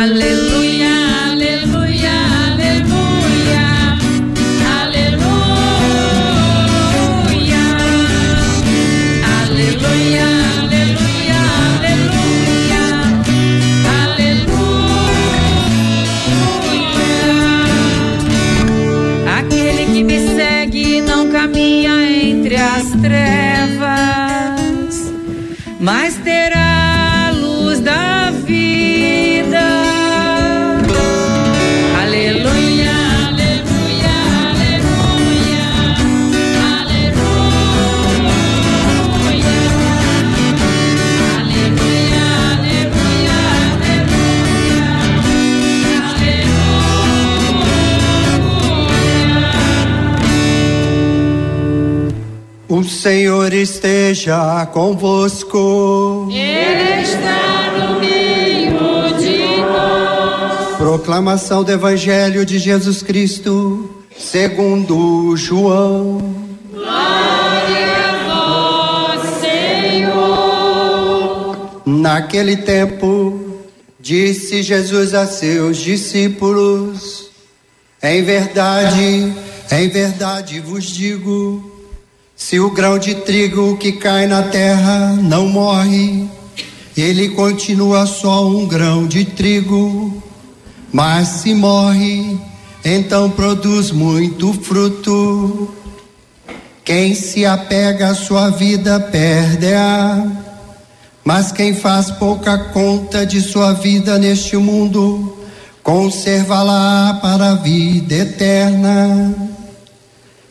I esteja convosco. Ele está no meio de nós. Proclamação do Evangelho de Jesus Cristo, segundo João. Glória a vós, Senhor. Naquele tempo, disse Jesus a seus discípulos: Em verdade, em verdade vos digo, se o grão de trigo que cai na terra não morre, ele continua só um grão de trigo, mas se morre, então produz muito fruto. Quem se apega à sua vida perde-a. Mas quem faz pouca conta de sua vida neste mundo, conserva-la para a vida eterna.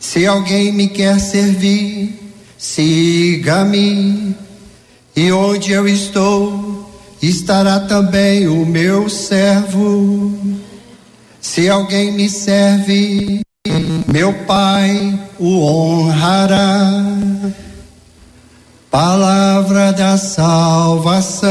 Se alguém me quer servir, siga-me. E onde eu estou, estará também o meu servo. Se alguém me serve, meu Pai o honrará. Palavra da salvação.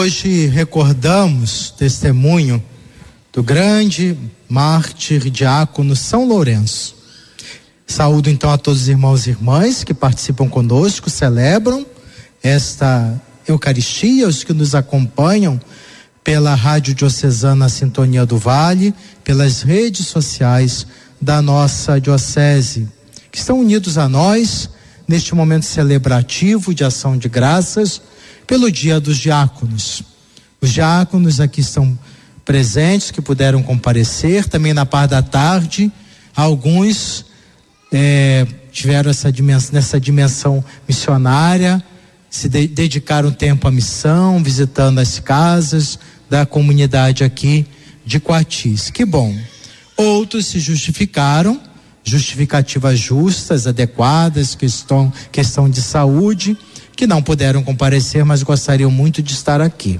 Hoje recordamos testemunho do grande mártir diácono São Lourenço. Saúdo então a todos os irmãos e irmãs que participam conosco, celebram esta Eucaristia, os que nos acompanham pela Rádio Diocesana Sintonia do Vale, pelas redes sociais da nossa Diocese, que estão unidos a nós neste momento celebrativo de ação de graças pelo Dia dos Diáconos. Os diáconos aqui estão presentes, que puderam comparecer, também na parte da tarde, alguns eh, tiveram essa dimensão, nessa dimensão missionária, se de, dedicaram tempo à missão, visitando as casas da comunidade aqui de Coatis. Que bom. Outros se justificaram, justificativas justas, adequadas, questão, questão de saúde, que não puderam comparecer, mas gostariam muito de estar aqui.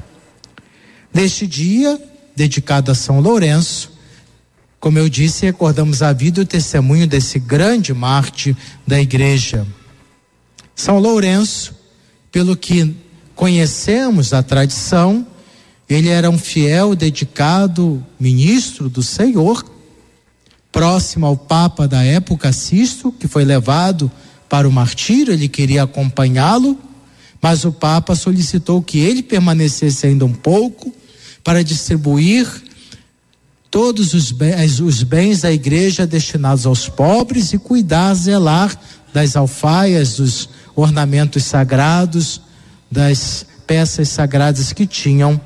Neste dia, dedicado a São Lourenço, como eu disse, recordamos a vida e o testemunho desse grande mártir da igreja. São Lourenço, pelo que conhecemos a tradição, ele era um fiel, dedicado ministro do Senhor, próximo ao Papa da época, Sisto, que foi levado para o martírio, ele queria acompanhá-lo, mas o Papa solicitou que ele permanecesse ainda um pouco para distribuir todos os bens, os bens da igreja destinados aos pobres e cuidar, zelar das alfaias, dos ornamentos sagrados, das peças sagradas que tinham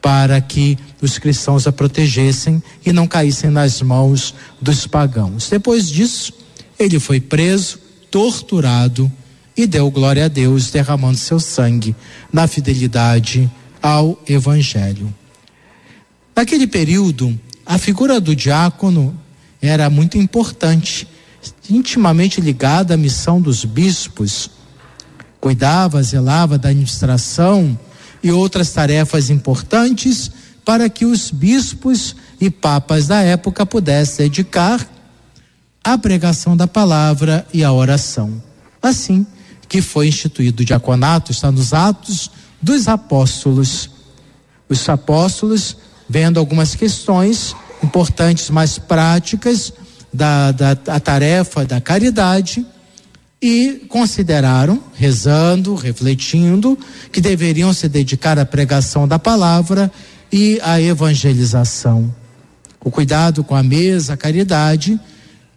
para que os cristãos a protegessem e não caíssem nas mãos dos pagãos. Depois disso, ele foi preso, torturado e deu glória a Deus, derramando seu sangue na fidelidade ao Evangelho. Naquele período, a figura do diácono era muito importante, intimamente ligada à missão dos bispos. Cuidava, zelava da administração e outras tarefas importantes para que os bispos e papas da época pudessem dedicar à pregação da palavra e à oração. Assim que foi instituído o diaconato, está nos Atos dos Apóstolos. Os apóstolos, vendo algumas questões importantes, mais práticas da, da tarefa da caridade, e consideraram, rezando, refletindo, que deveriam se dedicar à pregação da palavra e à evangelização. O cuidado com a mesa, a caridade,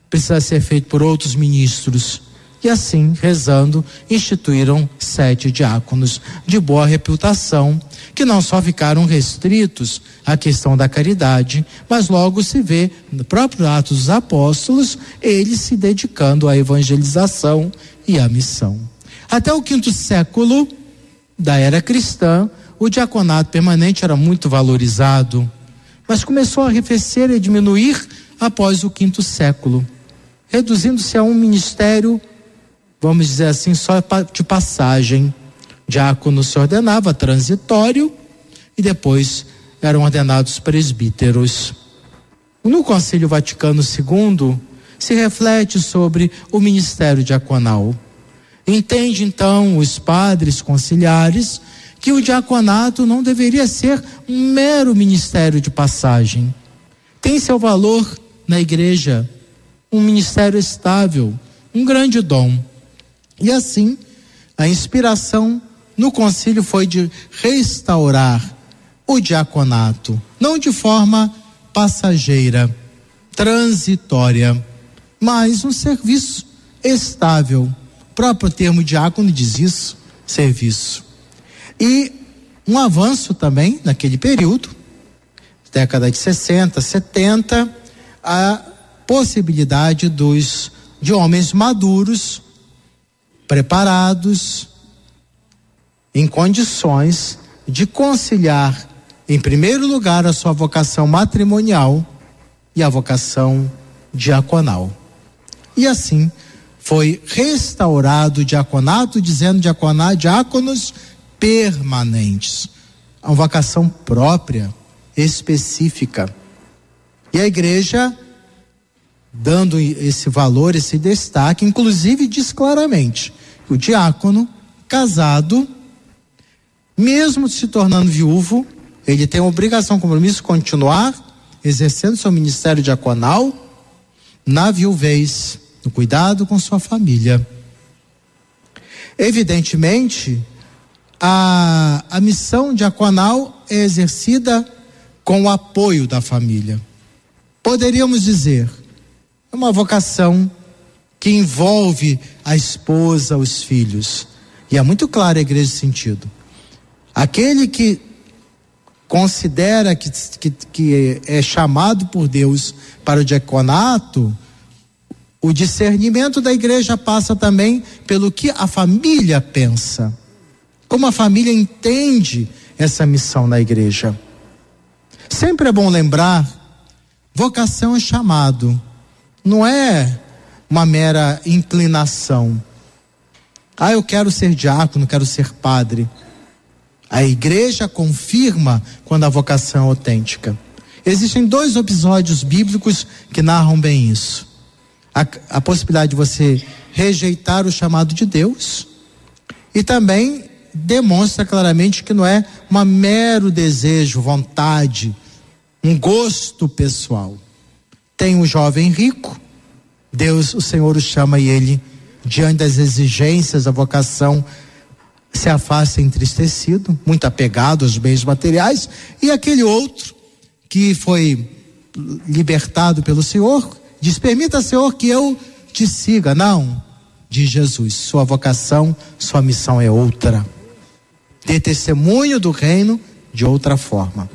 precisa ser feito por outros ministros. E assim, rezando, instituíram sete diáconos de boa reputação, que não só ficaram restritos à questão da caridade, mas logo se vê no próprio Atos dos Apóstolos, eles se dedicando à evangelização e à missão. Até o quinto século da era cristã, o diaconato permanente era muito valorizado, mas começou a arrefecer e diminuir após o quinto século, reduzindo-se a um ministério vamos dizer assim, só de passagem. Diácono se ordenava transitório e depois eram ordenados presbíteros. No Concílio Vaticano II se reflete sobre o ministério diaconal. Entende então os padres conciliares que o diaconato não deveria ser um mero ministério de passagem. Tem seu valor na igreja, um ministério estável, um grande dom. E assim, a inspiração no concílio foi de restaurar o diaconato, não de forma passageira, transitória, mas um serviço estável. O próprio termo diácono diz isso, serviço. E um avanço também naquele período, década de 60, 70, a possibilidade dos de homens maduros preparados, em condições de conciliar, em primeiro lugar, a sua vocação matrimonial e a vocação diaconal. E assim foi restaurado o diaconato, dizendo diaconar, diáconos permanentes. Uma vocação própria, específica. E a igreja dando esse valor, esse destaque, inclusive diz claramente: o diácono casado, mesmo se tornando viúvo, ele tem a obrigação, compromisso continuar exercendo seu ministério diaconal na viuvez, no cuidado com sua família. Evidentemente, a, a missão diaconal é exercida com o apoio da família. Poderíamos dizer, é uma vocação que envolve a esposa, os filhos. E é muito claro a igreja esse sentido. Aquele que considera que, que, que é chamado por Deus para o diaconato, o discernimento da igreja passa também pelo que a família pensa. Como a família entende essa missão na igreja. Sempre é bom lembrar: vocação é chamado não é uma mera inclinação. Ah, eu quero ser diácono, quero ser padre. A igreja confirma quando a vocação é autêntica. Existem dois episódios bíblicos que narram bem isso. A, a possibilidade de você rejeitar o chamado de Deus e também demonstra claramente que não é um mero desejo, vontade, um gosto pessoal. Tem um jovem rico, Deus, o Senhor o chama e ele, diante das exigências da vocação, se afasta entristecido, muito apegado aos bens materiais, e aquele outro que foi libertado pelo Senhor, diz: Permita, Senhor, que eu te siga. Não, diz Jesus, sua vocação, sua missão é outra. Ter testemunho do reino de outra forma.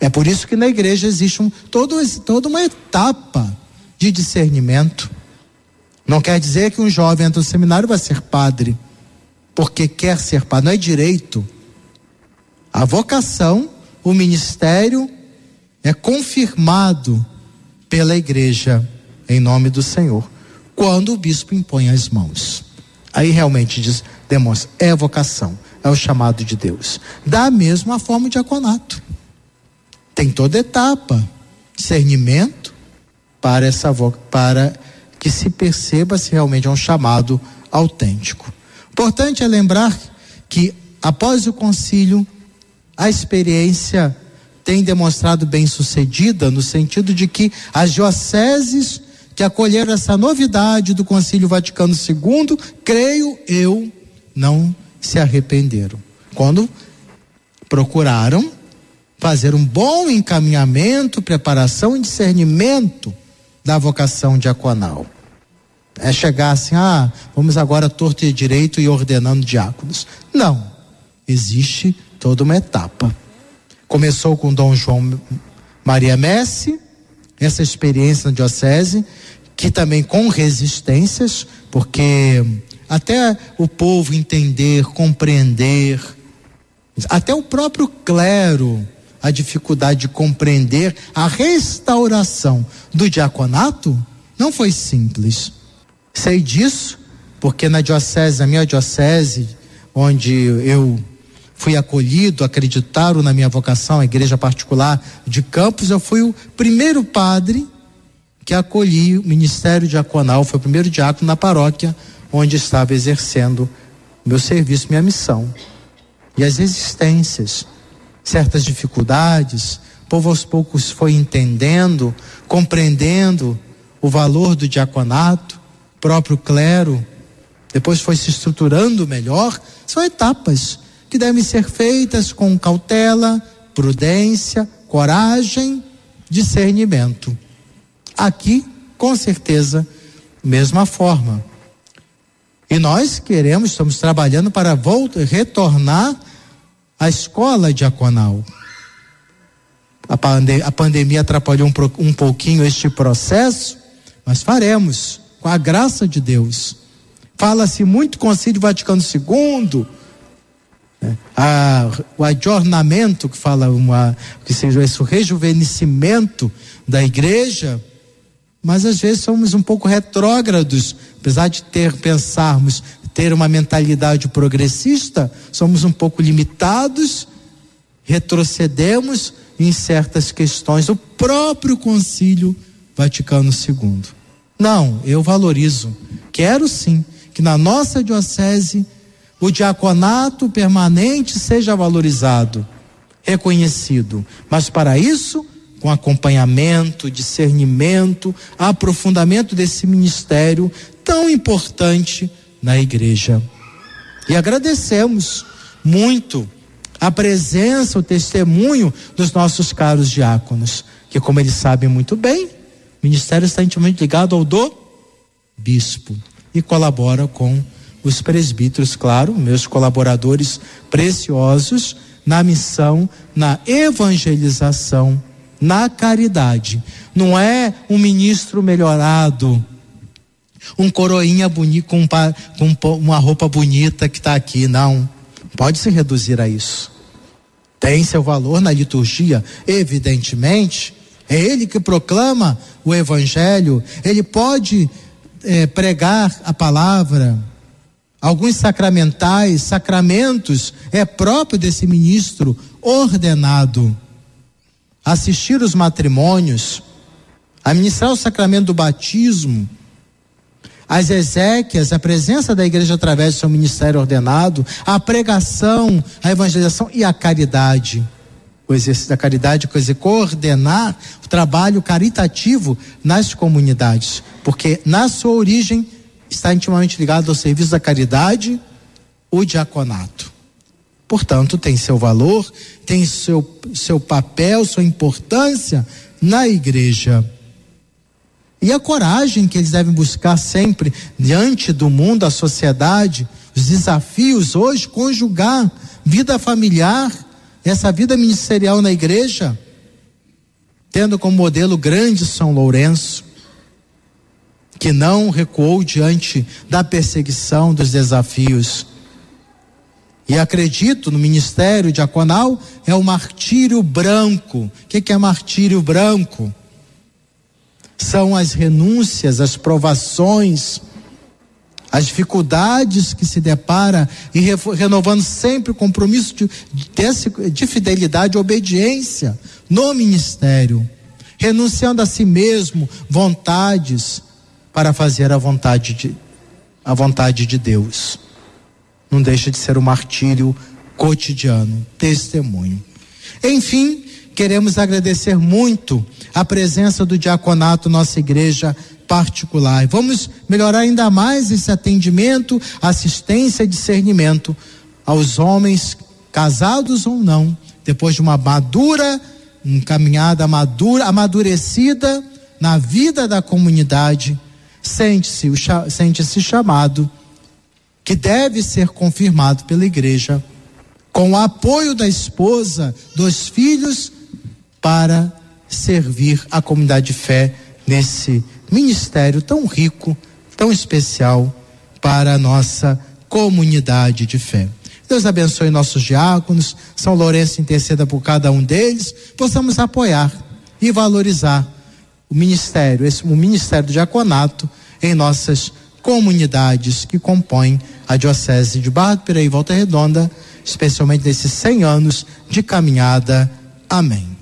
É por isso que na igreja existe um, todo, toda uma etapa de discernimento. Não quer dizer que um jovem entra no seminário vai ser padre, porque quer ser padre, não é direito. A vocação, o ministério é confirmado pela igreja em nome do Senhor, quando o bispo impõe as mãos. Aí realmente diz, demonstra, é vocação, é o chamado de Deus. Da mesma forma o diaconato. tem toda etapa, discernimento para essa para que se perceba se realmente é um chamado autêntico. Importante é lembrar que após o concílio a experiência tem demonstrado bem sucedida no sentido de que as dioceses que acolheram essa novidade do Concílio Vaticano II, creio eu, não se arrependeram. Quando procuraram fazer um bom encaminhamento, preparação e discernimento da vocação diaconal. É chegar assim, ah, vamos agora torto e direito e ordenando diáconos. Não. Existe toda uma etapa. Começou com Dom João Maria Messi, essa experiência na diocese, que também com resistências, porque até o povo entender, compreender, até o próprio clero, a dificuldade de compreender a restauração do diaconato não foi simples. Sei disso porque na diocese, na minha diocese, onde eu fui acolhido, acreditaram na minha vocação, a igreja particular de Campos, eu fui o primeiro padre que acolhi o ministério diaconal, foi o primeiro diácono na paróquia onde estava exercendo meu serviço, minha missão. E as resistências, certas dificuldades, o povo aos poucos foi entendendo, compreendendo o valor do diaconato, próprio clero, depois foi se estruturando melhor, são etapas que devem ser feitas com cautela, prudência, coragem, discernimento. Aqui, com certeza, mesma forma. E nós queremos, estamos trabalhando para voltar, retornar à escola diaconal. A, a pandemia atrapalhou um, um pouquinho este processo, mas faremos, com a graça de Deus. Fala-se muito Concílio Vaticano II, é. A, o adornamento que fala uma, que seja esse rejuvenescimento da igreja, mas às vezes somos um pouco retrógrados, apesar de ter pensarmos ter uma mentalidade progressista, somos um pouco limitados, retrocedemos em certas questões do próprio Concílio Vaticano II. Não, eu valorizo, quero sim que na nossa diocese o diaconato permanente seja valorizado, reconhecido. Mas para isso, com acompanhamento, discernimento, aprofundamento desse ministério tão importante na igreja. E agradecemos muito a presença, o testemunho dos nossos caros diáconos, que como eles sabem muito bem, o ministério está intimamente ligado ao do bispo e colabora com os presbíteros, claro, meus colaboradores preciosos, na missão, na evangelização, na caridade. Não é um ministro melhorado, um coroinha bonito com, com uma roupa bonita que está aqui, não. Pode se reduzir a isso. Tem seu valor na liturgia, evidentemente. É ele que proclama o evangelho, ele pode é, pregar a palavra, alguns sacramentais, sacramentos, é próprio desse ministro ordenado. Assistir os matrimônios, administrar o sacramento do batismo, as exéquias, a presença da igreja através do seu ministério ordenado, a pregação, a evangelização e a caridade. O exercício da caridade, quer coordenar o trabalho caritativo nas comunidades, porque na sua origem está intimamente ligado ao serviço da caridade, o diaconato. Portanto, tem seu valor, tem seu, seu papel, sua importância na igreja. E a coragem que eles devem buscar sempre diante do mundo, da sociedade, os desafios hoje, conjugar vida familiar, essa vida ministerial na igreja, tendo como modelo grande São Lourenço, que não recuou diante da perseguição, dos desafios. E acredito no ministério diaconal é o martírio branco. O que, que é martírio branco? São as renúncias, as provações, as dificuldades que se depara e renovando sempre o compromisso de, de, de fidelidade e obediência no ministério, renunciando a si mesmo vontades para fazer a vontade de, a vontade de Deus. Não deixa de ser um martírio cotidiano, testemunho. Enfim, queremos agradecer muito a presença do diaconato nossa igreja particular. Vamos melhorar ainda mais esse atendimento, assistência e discernimento aos homens, casados ou não, depois de uma madura, uma caminhada madura, amadurecida na vida da comunidade, sente-se sente-se chamado que deve ser confirmado pela igreja com o apoio da esposa, dos filhos para servir a comunidade de fé nesse ministério tão rico, tão especial para a nossa comunidade de fé. Deus abençoe nossos diáconos, São Lourenço interceda por cada um deles, possamos apoiar e valorizar o ministério, esse, o ministério do diaconato em nossas comunidades que compõem a Diocese de Barra do Piraí e Volta Redonda, especialmente nesses 100 anos de caminhada. Amém.